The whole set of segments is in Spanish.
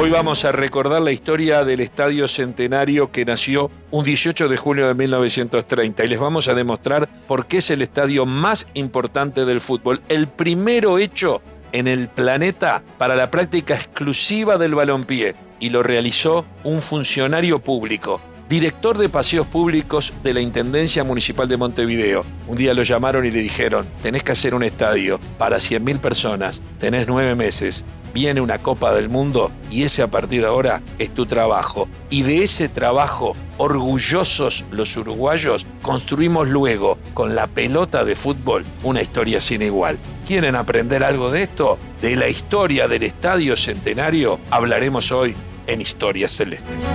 Hoy vamos a recordar la historia del Estadio Centenario que nació un 18 de julio de 1930 y les vamos a demostrar por qué es el estadio más importante del fútbol, el primero hecho en el planeta para la práctica exclusiva del balompié y lo realizó un funcionario público, director de paseos públicos de la Intendencia Municipal de Montevideo. Un día lo llamaron y le dijeron, tenés que hacer un estadio para 100.000 personas, tenés nueve meses, viene una Copa del Mundo y ese a partir de ahora es tu trabajo. Y de ese trabajo, orgullosos los uruguayos, construimos luego, con la pelota de fútbol, una historia sin igual. ¿Quieren aprender algo de esto? De la historia del Estadio Centenario hablaremos hoy en Historias Celestes.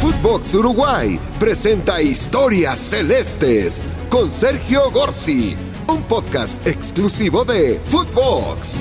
Footbox Uruguay presenta Historias Celestes con Sergio Gorsi, un podcast exclusivo de Footbox.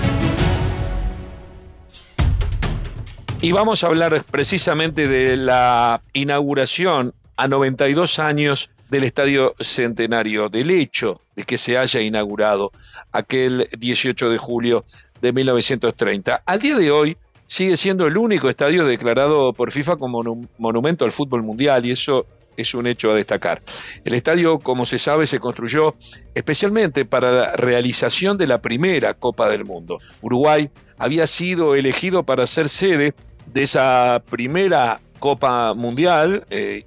Y vamos a hablar precisamente de la inauguración a 92 años del Estadio Centenario, del hecho de que se haya inaugurado aquel 18 de julio de 1930. Al día de hoy sigue siendo el único estadio declarado por FIFA como monumento al fútbol mundial y eso es un hecho a destacar. El estadio, como se sabe, se construyó especialmente para la realización de la primera Copa del Mundo. Uruguay había sido elegido para ser sede de esa primera Copa Mundial, eh,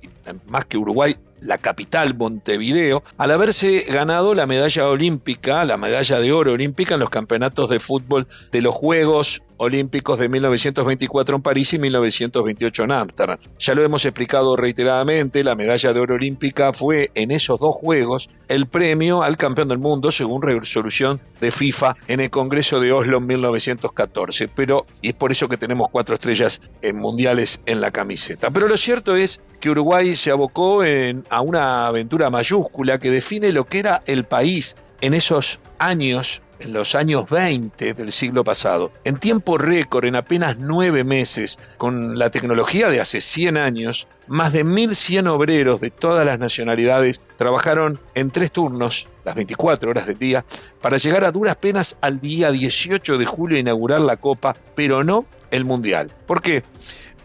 más que Uruguay, la capital Montevideo, al haberse ganado la medalla olímpica, la medalla de oro olímpica en los campeonatos de fútbol de los Juegos Olímpicos de 1924 en París y 1928 en Ámsterdam. Ya lo hemos explicado reiteradamente, la medalla de oro olímpica fue en esos dos Juegos el premio al campeón del mundo según resolución de FIFA en el Congreso de Oslo en 1914. Pero, y es por eso que tenemos cuatro estrellas en mundiales en la camiseta. Pero lo cierto es que Uruguay se abocó en, a una aventura mayúscula que define lo que era el país en esos años en los años 20 del siglo pasado, en tiempo récord, en apenas nueve meses, con la tecnología de hace 100 años, más de 1.100 obreros de todas las nacionalidades trabajaron en tres turnos, las 24 horas del día, para llegar a duras penas al día 18 de julio a inaugurar la Copa, pero no el Mundial. ¿Por qué?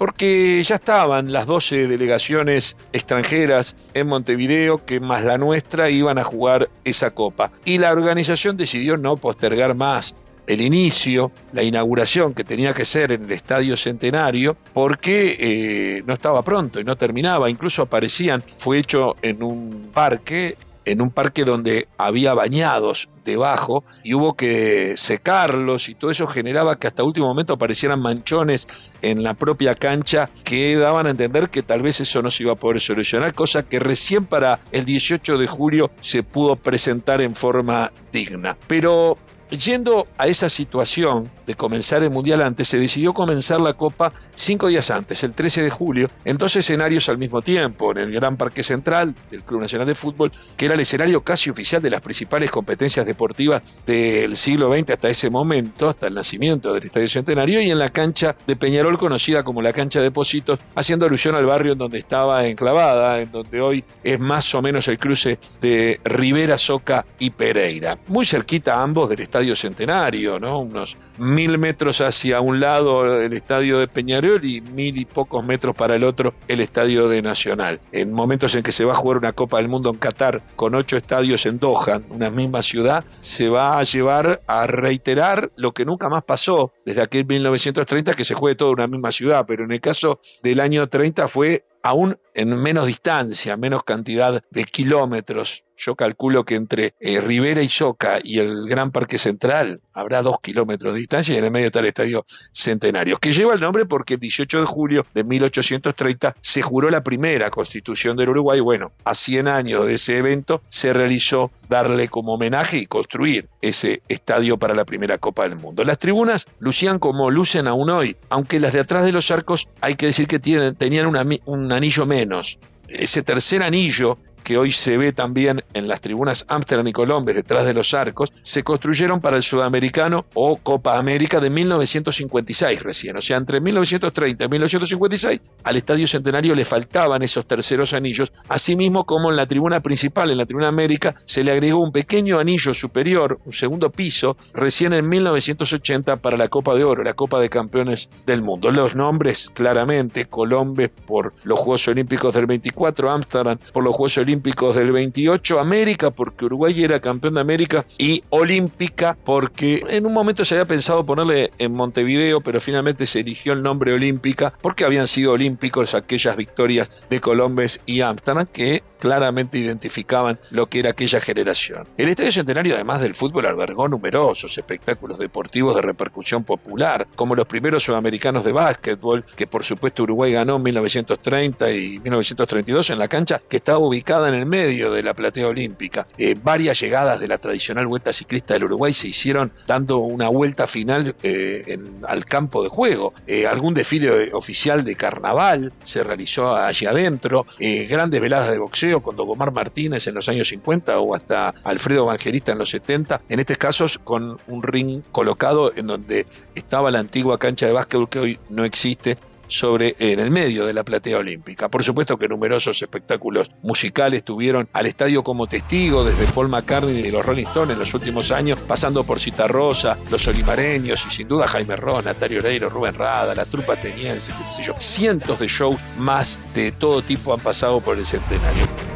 Porque ya estaban las 12 delegaciones extranjeras en Montevideo que más la nuestra iban a jugar esa copa. Y la organización decidió no postergar más el inicio, la inauguración que tenía que ser en el Estadio Centenario, porque eh, no estaba pronto y no terminaba. Incluso aparecían, fue hecho en un parque en un parque donde había bañados debajo y hubo que secarlos y todo eso generaba que hasta último momento aparecieran manchones en la propia cancha que daban a entender que tal vez eso no se iba a poder solucionar, cosa que recién para el 18 de julio se pudo presentar en forma digna. Pero Yendo a esa situación de comenzar el Mundial antes, se decidió comenzar la Copa cinco días antes, el 13 de julio, en dos escenarios al mismo tiempo, en el Gran Parque Central del Club Nacional de Fútbol, que era el escenario casi oficial de las principales competencias deportivas del siglo XX hasta ese momento, hasta el nacimiento del Estadio Centenario, y en la cancha de Peñarol, conocida como la cancha de Positos, haciendo alusión al barrio en donde estaba enclavada, en donde hoy es más o menos el cruce de Rivera, Soca y Pereira. Muy cerquita ambos del Estadio Centenario, ¿no? Unos mil metros hacia un lado el estadio de Peñarol y mil y pocos metros para el otro el estadio de Nacional. En momentos en que se va a jugar una Copa del Mundo en Qatar con ocho estadios en Doha, una misma ciudad, se va a llevar a reiterar lo que nunca más pasó desde aquel 1930 que se juegue toda una misma ciudad, pero en el caso del año 30 fue aún en menos distancia, menos cantidad de kilómetros. Yo calculo que entre eh, Rivera y Soca y el Gran Parque Central habrá dos kilómetros de distancia y en el medio está el Estadio Centenario, que lleva el nombre porque el 18 de julio de 1830 se juró la primera constitución del Uruguay. Bueno, a 100 años de ese evento se realizó darle como homenaje y construir ese estadio para la primera Copa del Mundo. Las tribunas lucían como lucen aún hoy, aunque las de atrás de los arcos hay que decir que tienen, tenían un anillo menos ese tercer anillo que hoy se ve también en las tribunas Amsterdam y Colombes, detrás de los arcos, se construyeron para el Sudamericano o Copa América de 1956 recién. O sea, entre 1930 y 1956 al Estadio Centenario le faltaban esos terceros anillos, asimismo como en la tribuna principal, en la tribuna América, se le agregó un pequeño anillo superior, un segundo piso, recién en 1980 para la Copa de Oro, la Copa de Campeones del Mundo. Los nombres, claramente, Colombes por los Juegos Olímpicos del 24, Ámsterdam por los Juegos Olímpicos del 28, América porque Uruguay era campeón de América y Olímpica porque en un momento se había pensado ponerle en Montevideo, pero finalmente se eligió el nombre Olímpica porque habían sido olímpicos aquellas victorias de Colombes y Ámsterdam que claramente identificaban lo que era aquella generación. El Estadio Centenario, además del fútbol, albergó numerosos espectáculos deportivos de repercusión popular, como los primeros sudamericanos de básquetbol, que por supuesto Uruguay ganó en 1930 y 1932 en la cancha que estaba ubicada en el medio de la platea olímpica. Eh, varias llegadas de la tradicional vuelta ciclista del Uruguay se hicieron dando una vuelta final eh, al campo de juego. Eh, algún desfile oficial de carnaval se realizó allí adentro, grandes veladas de boxeo con Dogomar Martínez en los años 50 o hasta Alfredo Evangelista en los 70, en este caso con un ring colocado en donde estaba la antigua cancha de básquetbol que hoy no existe sobre en el medio de la platea olímpica. Por supuesto que numerosos espectáculos musicales tuvieron al estadio como testigo, desde Paul McCartney y los Rolling Stones en los últimos años, pasando por Cita Rosa, los Olimareños y sin duda Jaime Ross, Natario Oreiro, Rubén Rada, la trupa ateniense, qué sé yo. Cientos de shows más de todo tipo han pasado por el centenario.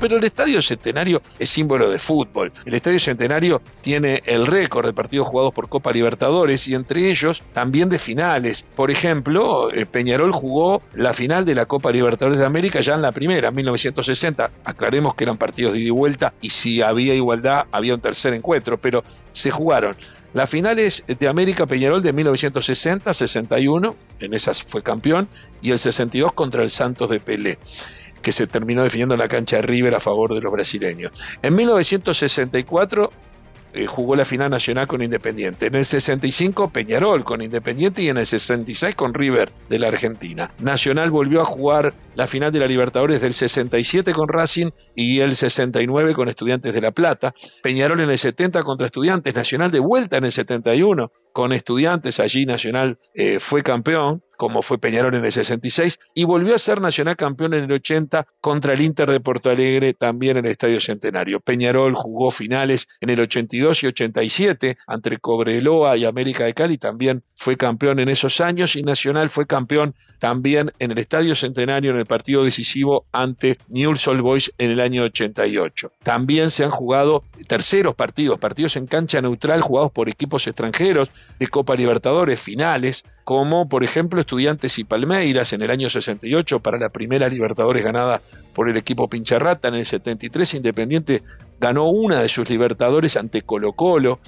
Pero el Estadio Centenario es símbolo de fútbol. El Estadio Centenario tiene el récord de partidos jugados por Copa Libertadores y entre ellos también de finales. Por ejemplo, eh, Peñarol jugó la final de la Copa Libertadores de América ya en la primera, en 1960. Aclaremos que eran partidos de ida y vuelta y si había igualdad había un tercer encuentro, pero se jugaron las finales de América Peñarol de 1960-61, en esas fue campeón, y el 62 contra el Santos de Pelé que se terminó definiendo en la cancha de River a favor de los brasileños. En 1964 eh, jugó la final nacional con Independiente. En el 65 Peñarol con Independiente y en el 66 con River de la Argentina. Nacional volvió a jugar la final de la Libertadores del 67 con Racing y el 69 con Estudiantes de La Plata. Peñarol en el 70 contra Estudiantes. Nacional de vuelta en el 71 con Estudiantes. Allí Nacional eh, fue campeón como fue Peñarol en el 66, y volvió a ser nacional campeón en el 80 contra el Inter de Porto Alegre, también en el Estadio Centenario. Peñarol jugó finales en el 82 y 87 entre Cobreloa y América de Cali, también fue campeón en esos años, y Nacional fue campeón también en el Estadio Centenario en el partido decisivo ante Newell's Old Boys en el año 88. También se han jugado terceros partidos, partidos en cancha neutral jugados por equipos extranjeros de Copa Libertadores, finales, como por ejemplo Estudiantes y Palmeiras en el año 68 para la primera Libertadores ganada por el equipo Pincharrata. En el 73 Independiente ganó una de sus Libertadores ante Colo Colo,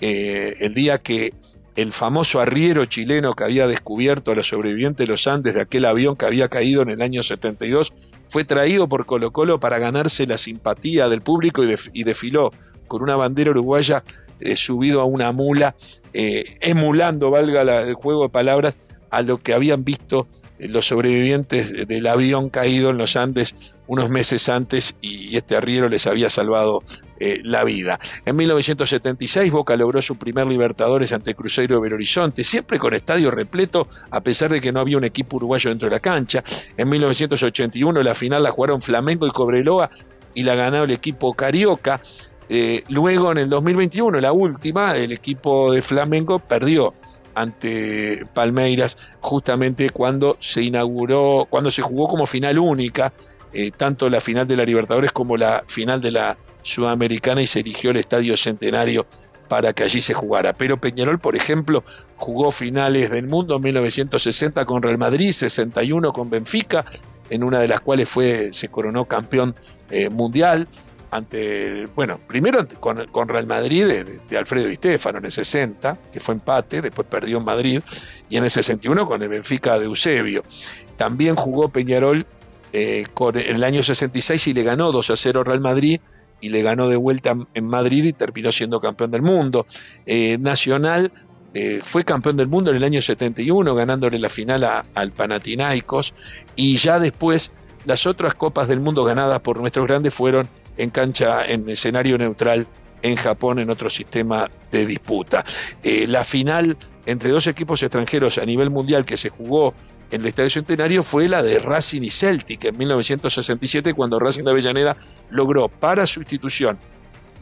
eh, el día que el famoso arriero chileno que había descubierto a los sobrevivientes de los Andes de aquel avión que había caído en el año 72 fue traído por Colo Colo para ganarse la simpatía del público y, desfiló con una bandera uruguaya eh, subido a una mula, eh, emulando, valga el juego de palabras, a lo que habían visto eh, los sobrevivientes del avión caído en los Andes unos meses antes y este arriero les había salvado la vida. En 1976 Boca logró su primer Libertadores ante Cruzeiro de Belo Horizonte, siempre con estadio repleto a pesar de que no había un equipo uruguayo dentro de la cancha. En 1981 la final la jugaron Flamengo y Cobreloa y la ganó el equipo Carioca. Eh, luego, en el 2021, la última, el equipo de Flamengo perdió ante Palmeiras justamente cuando se inauguró, cuando se jugó como final única, eh, tanto la final de la Libertadores como la final de la Sudamericana y se eligió el Estadio Centenario para que allí se jugara. Pero Peñarol, por ejemplo, jugó finales del mundo en 1960 con Real Madrid, 61 con Benfica, en una de las cuales fue, se coronó campeón eh, mundial ante, bueno, primero con, Real Madrid de, Alfredo Di Stefano en el 60, que fue empate, después perdió en Madrid, y en el 61 con el Benfica de Eusebio. También jugó Peñarol eh, con, en el año 66 y le ganó 2 a 0 Real Madrid y le ganó de vuelta en Madrid y terminó siendo campeón del mundo. Eh, Nacional eh, fue campeón del mundo en el año 71, ganándole la final al Panathinaikos, y ya después Las otras Copas del Mundo ganadas por nuestros grandes fueron en cancha, en escenario neutral en Japón en otro sistema de disputa. Eh, la final entre dos equipos extranjeros a nivel mundial que se jugó en el Estadio Centenario fue la de Racing y Celtic en 1967 cuando Racing de Avellaneda logró para su institución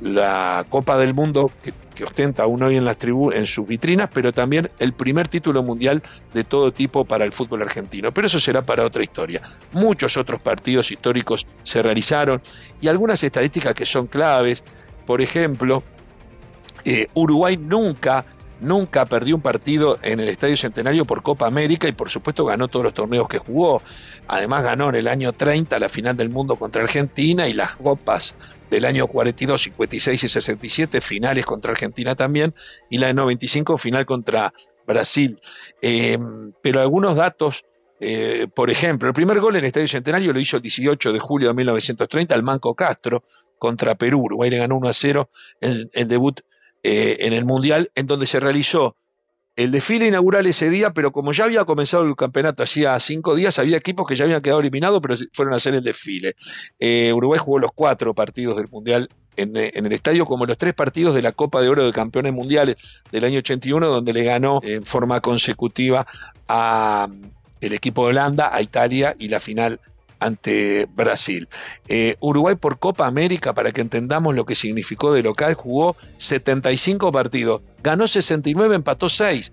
la Copa del Mundo que, ostenta aún hoy en las en sus vitrinas, pero también el primer título mundial de todo tipo para el fútbol argentino. Pero eso será para otra historia. Muchos otros partidos históricos se realizaron y algunas estadísticas que son claves. Por ejemplo, eh, Uruguay nunca nunca perdió un partido en el Estadio Centenario por Copa América y por supuesto ganó todos los torneos que jugó. Además ganó en el año 30 la final del mundo contra Argentina y las copas del año 42, 56 y 67 finales contra Argentina también y la de 95 final contra Brasil. Eh, pero algunos datos eh, por ejemplo, el primer gol en el Estadio Centenario lo hizo el 18 de julio de 1930 al Manco Castro contra Perú. Uruguay le ganó 1 a 0 el, el debut eh, en el Mundial, en donde se realizó el desfile inaugural ese día, pero como ya había comenzado el campeonato hacía cinco días, había equipos que ya habían quedado eliminados, pero fueron a hacer el desfile. Eh, Uruguay jugó los cuatro partidos del Mundial en, en, el estadio, como los tres partidos de la Copa de Oro de Campeones Mundiales del año 81, donde le ganó en forma consecutiva a el equipo de Holanda, a Italia y la final ante Brasil. Eh, Uruguay por Copa América, para que entendamos lo que significó de local, jugó 75 partidos, ganó 69, empató 6,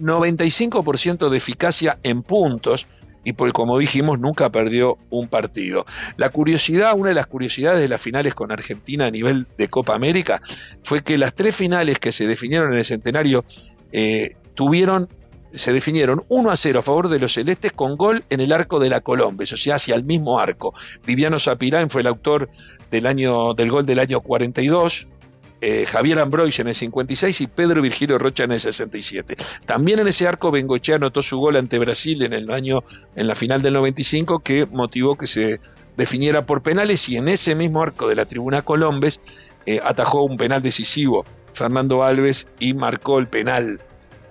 95% de eficacia en puntos y por, como dijimos nunca perdió un partido. La curiosidad, una de las curiosidades de las finales con Argentina a nivel de Copa América fue que las tres finales que se definieron en el centenario eh, tuvieron se definieron 1 a 0 a favor de los celestes con gol en el arco de la Colombe, eso sea, hacia el mismo arco. Viviano Zapirán fue el autor del, año, del gol del año 42, eh, Javier Ambrois en el 56 y Pedro Virgilio Rocha en el 67. También en ese arco Bengochea anotó su gol ante Brasil en el año, en la final del 95, que motivó que se definiera por penales y en ese mismo arco de la tribuna Colombes eh, atajó un penal decisivo Fernando Alves y marcó el penal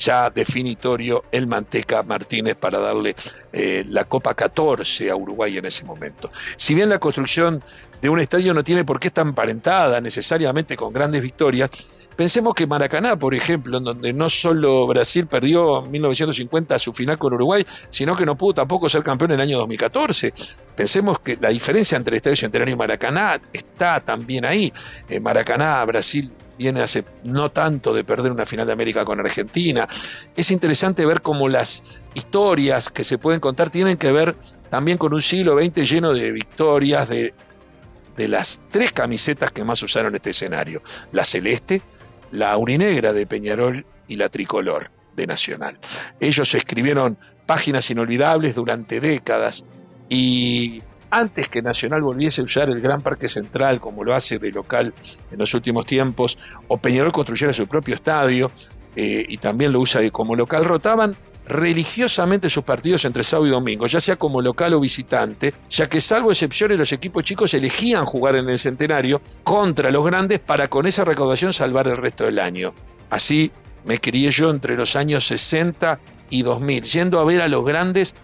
ya definitorio el Manteca Martínez para darle eh, la Copa 14 a Uruguay en ese momento. Si bien la construcción de un estadio no tiene por qué estar emparentada necesariamente con grandes victorias, Pensemos que Maracaná, por ejemplo, en donde no solo Brasil perdió en 1950 su final con Uruguay, sino que no pudo tampoco ser campeón en el año 2014. Pensemos que la diferencia entre el Estadio Centenario y Maracaná está también ahí. En Maracaná, Brasil viene hace no tanto de perder una final de América con Argentina. Es interesante ver cómo las historias que se pueden contar tienen que ver también con un siglo XX lleno de victorias de, de las tres camisetas que más usaron este escenario. La celeste, la urinegra de Peñarol y la tricolor de Nacional. Ellos escribieron páginas inolvidables durante décadas y antes que Nacional volviese a usar el Gran Parque Central como lo hace de local en los últimos tiempos, o Peñarol construyera su propio estadio eh, y también lo usa como local, rotaban religiosamente sus partidos entre sábado y domingo, ya sea como local o visitante, ya que salvo excepciones los equipos chicos elegían jugar en el centenario contra los grandes para con esa recaudación salvar el resto del año. Así me crié yo entre los años 60 y 2000, yendo a ver a los grandes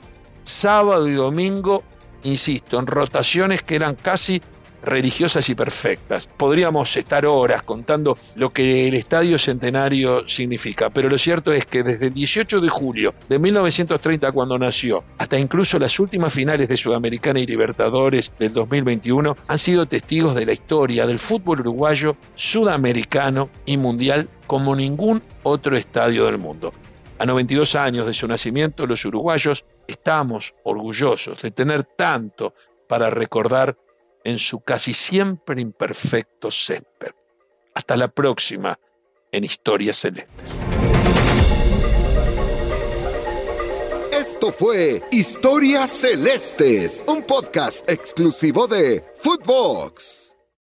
sábado y domingo insisto, en rotaciones que eran casi religiosas y perfectas. Podríamos estar horas contando lo que el Estadio Centenario significa, pero lo cierto es que desde el 18 de julio de 1930 cuando nació, hasta incluso las últimas finales de Sudamericana y Libertadores del 2021, han sido testigos de la historia del fútbol uruguayo, sudamericano y mundial como ningún otro estadio del mundo. A 92 años de su nacimiento, los uruguayos estamos orgullosos de tener tanto para recordar en su casi siempre imperfecto césped. Hasta la próxima en Historias Celestes. Esto fue Historias Celestes, un podcast exclusivo de Footbox.